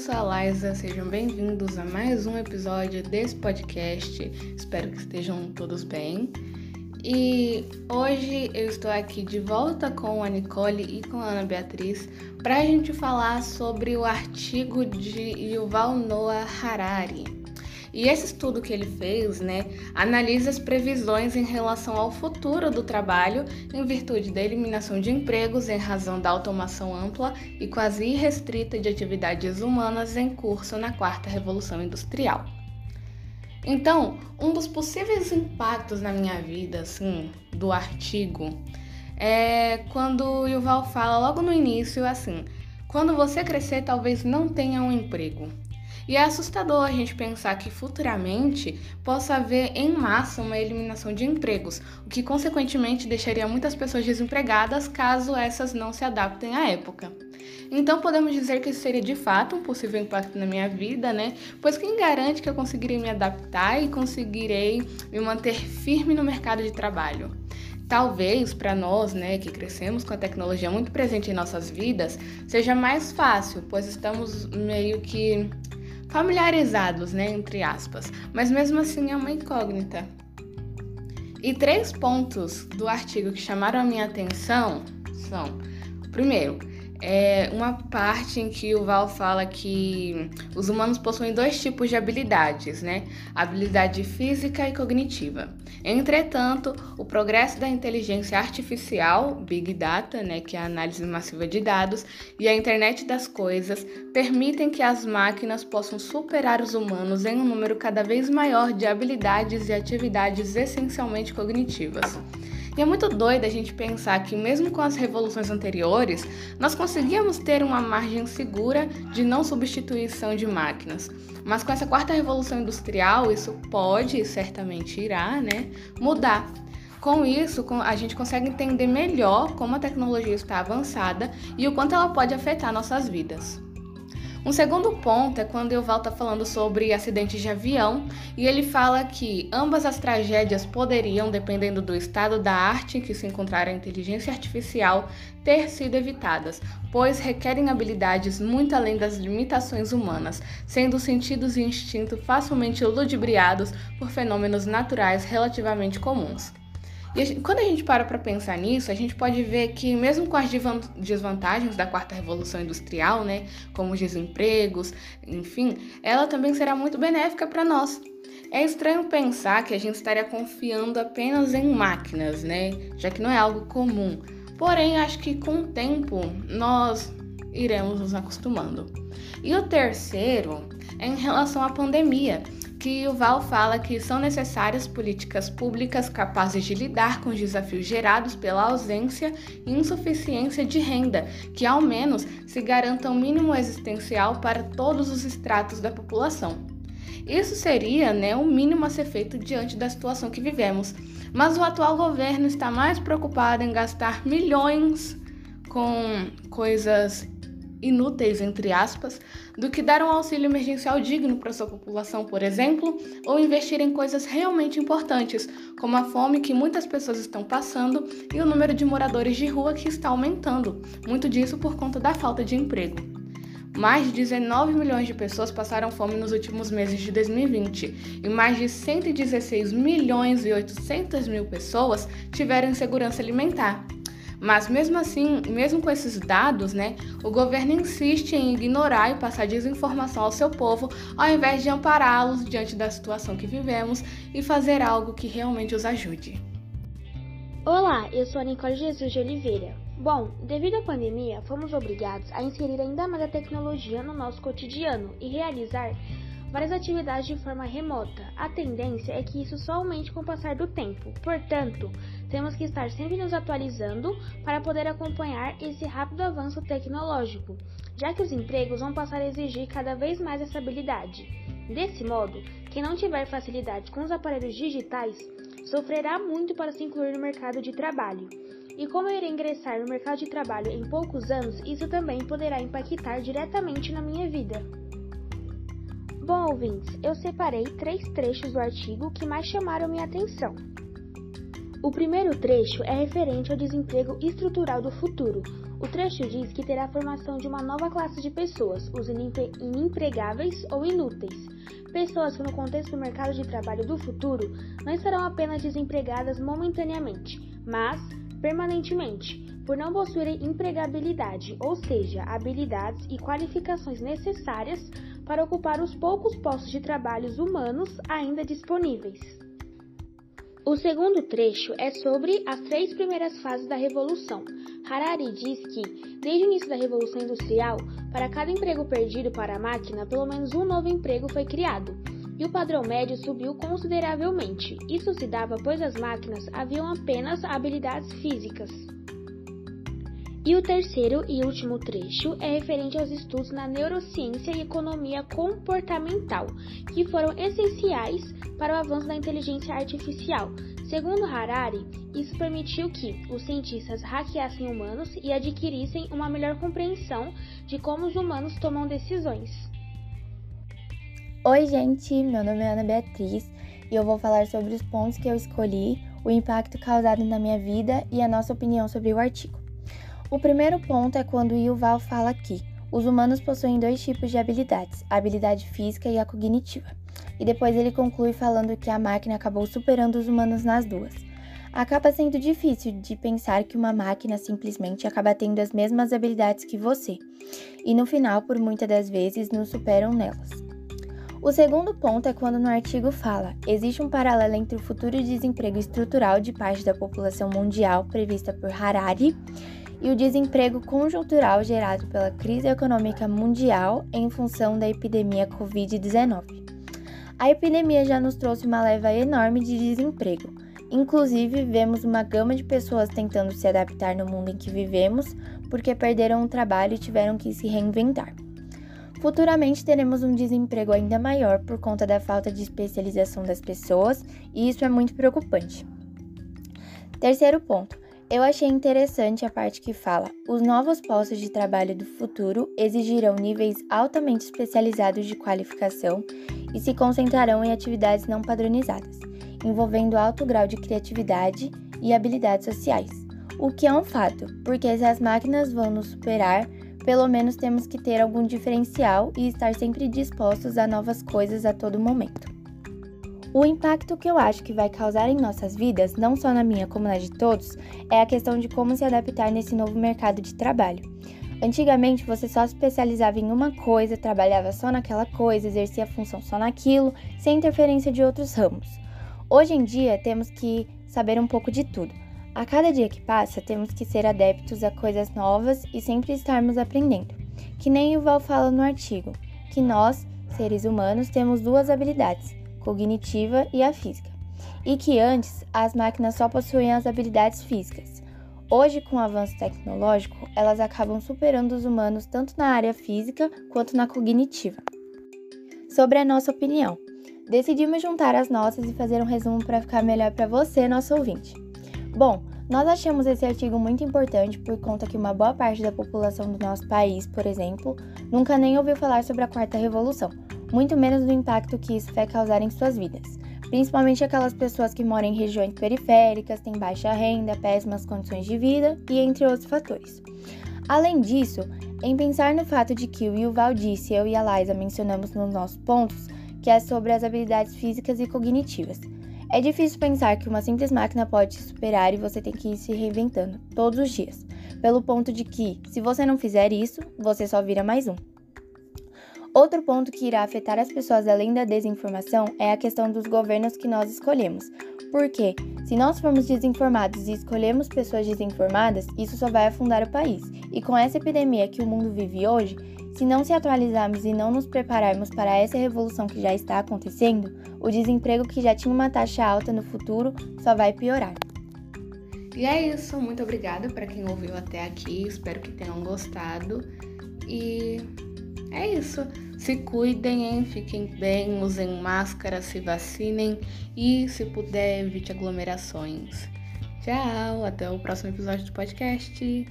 sou a Liza, sejam bem-vindos a mais um episódio desse podcast. Espero que estejam todos bem. E hoje eu estou aqui de volta com a Nicole e com a Ana Beatriz para a gente falar sobre o artigo de Yuval Noah Harari. E esse estudo que ele fez, né, analisa as previsões em relação ao futuro do trabalho em virtude da eliminação de empregos em razão da automação ampla e quase irrestrita de atividades humanas em curso na quarta revolução industrial. Então, um dos possíveis impactos na minha vida, assim, do artigo, é quando o Yuval fala logo no início assim: quando você crescer, talvez não tenha um emprego. E é assustador a gente pensar que futuramente possa haver em massa uma eliminação de empregos, o que consequentemente deixaria muitas pessoas desempregadas caso essas não se adaptem à época. Então podemos dizer que isso seria de fato um possível impacto na minha vida, né? Pois quem garante que eu conseguirei me adaptar e conseguirei me manter firme no mercado de trabalho? Talvez para nós, né, que crescemos com a tecnologia muito presente em nossas vidas, seja mais fácil, pois estamos meio que familiarizados, né, entre aspas, mas mesmo assim é uma incógnita. E três pontos do artigo que chamaram a minha atenção são: primeiro, é uma parte em que o Val fala que os humanos possuem dois tipos de habilidades, né? habilidade física e cognitiva. Entretanto, o progresso da inteligência artificial, Big Data, né, que é a análise massiva de dados, e a internet das coisas permitem que as máquinas possam superar os humanos em um número cada vez maior de habilidades e atividades essencialmente cognitivas. E é muito doido a gente pensar que, mesmo com as revoluções anteriores, nós conseguíamos ter uma margem segura de não substituição de máquinas. Mas com essa quarta revolução industrial, isso pode e certamente irá né, mudar. Com isso, a gente consegue entender melhor como a tecnologia está avançada e o quanto ela pode afetar nossas vidas. Um segundo ponto é quando eu volto falando sobre acidentes de avião e ele fala que ambas as tragédias poderiam, dependendo do estado da arte em que se encontrar a inteligência artificial, ter sido evitadas, pois requerem habilidades muito além das limitações humanas, sendo sentidos e instinto facilmente ludibriados por fenômenos naturais relativamente comuns. E a gente, quando a gente para para pensar nisso, a gente pode ver que mesmo com as desvantagens da quarta revolução industrial, né, como os desempregos, enfim, ela também será muito benéfica para nós. É estranho pensar que a gente estaria confiando apenas em máquinas, né, já que não é algo comum. Porém, acho que com o tempo nós iremos nos acostumando. E o terceiro é em relação à pandemia que o Val fala que são necessárias políticas públicas capazes de lidar com os desafios gerados pela ausência e insuficiência de renda, que ao menos se garanta um mínimo existencial para todos os estratos da população. Isso seria né, o mínimo a ser feito diante da situação que vivemos, mas o atual governo está mais preocupado em gastar milhões com coisas inúteis, entre aspas, do que dar um auxílio emergencial digno para sua população, por exemplo, ou investir em coisas realmente importantes, como a fome que muitas pessoas estão passando e o número de moradores de rua que está aumentando, muito disso por conta da falta de emprego. Mais de 19 milhões de pessoas passaram fome nos últimos meses de 2020 e mais de 116 milhões e 800 mil pessoas tiveram insegurança alimentar, mas mesmo assim, mesmo com esses dados, né, o governo insiste em ignorar e passar desinformação ao seu povo, ao invés de ampará-los diante da situação que vivemos e fazer algo que realmente os ajude. Olá, eu sou a Nicole Jesus de Oliveira. Bom, devido à pandemia, fomos obrigados a inserir ainda mais a tecnologia no nosso cotidiano e realizar várias atividades de forma remota. A tendência é que isso só aumente com o passar do tempo. Portanto, temos que estar sempre nos atualizando para poder acompanhar esse rápido avanço tecnológico, já que os empregos vão passar a exigir cada vez mais essa habilidade. Desse modo, quem não tiver facilidades com os aparelhos digitais sofrerá muito para se incluir no mercado de trabalho. E como eu irei ingressar no mercado de trabalho em poucos anos, isso também poderá impactar diretamente na minha vida. Bom, ouvintes, eu separei três trechos do artigo que mais chamaram minha atenção. O primeiro trecho é referente ao desemprego estrutural do futuro. O trecho diz que terá a formação de uma nova classe de pessoas, os inempregáveis ou inúteis. Pessoas que, no contexto do mercado de trabalho do futuro, não estarão apenas desempregadas momentaneamente, mas permanentemente, por não possuírem empregabilidade, ou seja, habilidades e qualificações necessárias para ocupar os poucos postos de trabalhos humanos ainda disponíveis. O segundo trecho é sobre as três primeiras fases da Revolução. Harari diz que, desde o início da Revolução Industrial, para cada emprego perdido para a máquina, pelo menos um novo emprego foi criado, e o padrão médio subiu consideravelmente. Isso se dava pois as máquinas haviam apenas habilidades físicas. E o terceiro e último trecho é referente aos estudos na neurociência e economia comportamental, que foram essenciais para o avanço da inteligência artificial. Segundo Harari, isso permitiu que os cientistas hackeassem humanos e adquirissem uma melhor compreensão de como os humanos tomam decisões. Oi, gente, meu nome é Ana Beatriz e eu vou falar sobre os pontos que eu escolhi, o impacto causado na minha vida e a nossa opinião sobre o artigo. O primeiro ponto é quando Yuval fala que os humanos possuem dois tipos de habilidades, a habilidade física e a cognitiva. E depois ele conclui falando que a máquina acabou superando os humanos nas duas. Acaba sendo difícil de pensar que uma máquina simplesmente acaba tendo as mesmas habilidades que você, e no final, por muitas das vezes, nos superam nelas. O segundo ponto é quando no artigo fala: existe um paralelo entre o futuro desemprego estrutural de parte da população mundial prevista por Harari e o desemprego conjuntural gerado pela crise econômica mundial em função da epidemia Covid-19. A epidemia já nos trouxe uma leva enorme de desemprego. Inclusive, vemos uma gama de pessoas tentando se adaptar no mundo em que vivemos porque perderam o trabalho e tiveram que se reinventar. Futuramente teremos um desemprego ainda maior por conta da falta de especialização das pessoas, e isso é muito preocupante. Terceiro ponto: eu achei interessante a parte que fala: os novos postos de trabalho do futuro exigirão níveis altamente especializados de qualificação e se concentrarão em atividades não padronizadas, envolvendo alto grau de criatividade e habilidades sociais. O que é um fato, porque se as máquinas vão nos superar, pelo menos temos que ter algum diferencial e estar sempre dispostos a novas coisas a todo momento. O impacto que eu acho que vai causar em nossas vidas, não só na minha como na de todos, é a questão de como se adaptar nesse novo mercado de trabalho. Antigamente você só se especializava em uma coisa, trabalhava só naquela coisa, exercia a função só naquilo, sem interferência de outros ramos. Hoje em dia temos que saber um pouco de tudo. A cada dia que passa, temos que ser adeptos a coisas novas e sempre estarmos aprendendo. Que nem o Val fala no artigo, que nós, seres humanos, temos duas habilidades, cognitiva e a física, e que antes as máquinas só possuíam as habilidades físicas. Hoje, com o avanço tecnológico, elas acabam superando os humanos tanto na área física quanto na cognitiva. Sobre a nossa opinião, decidimos juntar as nossas e fazer um resumo para ficar melhor para você, nosso ouvinte. Bom, nós achamos esse artigo muito importante por conta que uma boa parte da população do nosso país, por exemplo, nunca nem ouviu falar sobre a Quarta Revolução, muito menos do impacto que isso vai causar em suas vidas, principalmente aquelas pessoas que moram em regiões periféricas, têm baixa renda, péssimas condições de vida e entre outros fatores. Além disso, em pensar no fato de que o Yuval disse, eu e a Liza mencionamos nos nossos pontos, que é sobre as habilidades físicas e cognitivas. É difícil pensar que uma simples máquina pode te superar e você tem que ir se reinventando todos os dias, pelo ponto de que, se você não fizer isso, você só vira mais um. Outro ponto que irá afetar as pessoas além da desinformação é a questão dos governos que nós escolhemos. Porque, se nós formos desinformados e escolhemos pessoas desinformadas, isso só vai afundar o país. E com essa epidemia que o mundo vive hoje, se não se atualizarmos e não nos prepararmos para essa revolução que já está acontecendo, o desemprego que já tinha uma taxa alta no futuro só vai piorar. E é isso, muito obrigada para quem ouviu até aqui, espero que tenham gostado. E é isso. Se cuidem, hein? fiquem bem, usem máscara, se vacinem e, se puder, evite aglomerações. Tchau, até o próximo episódio do podcast.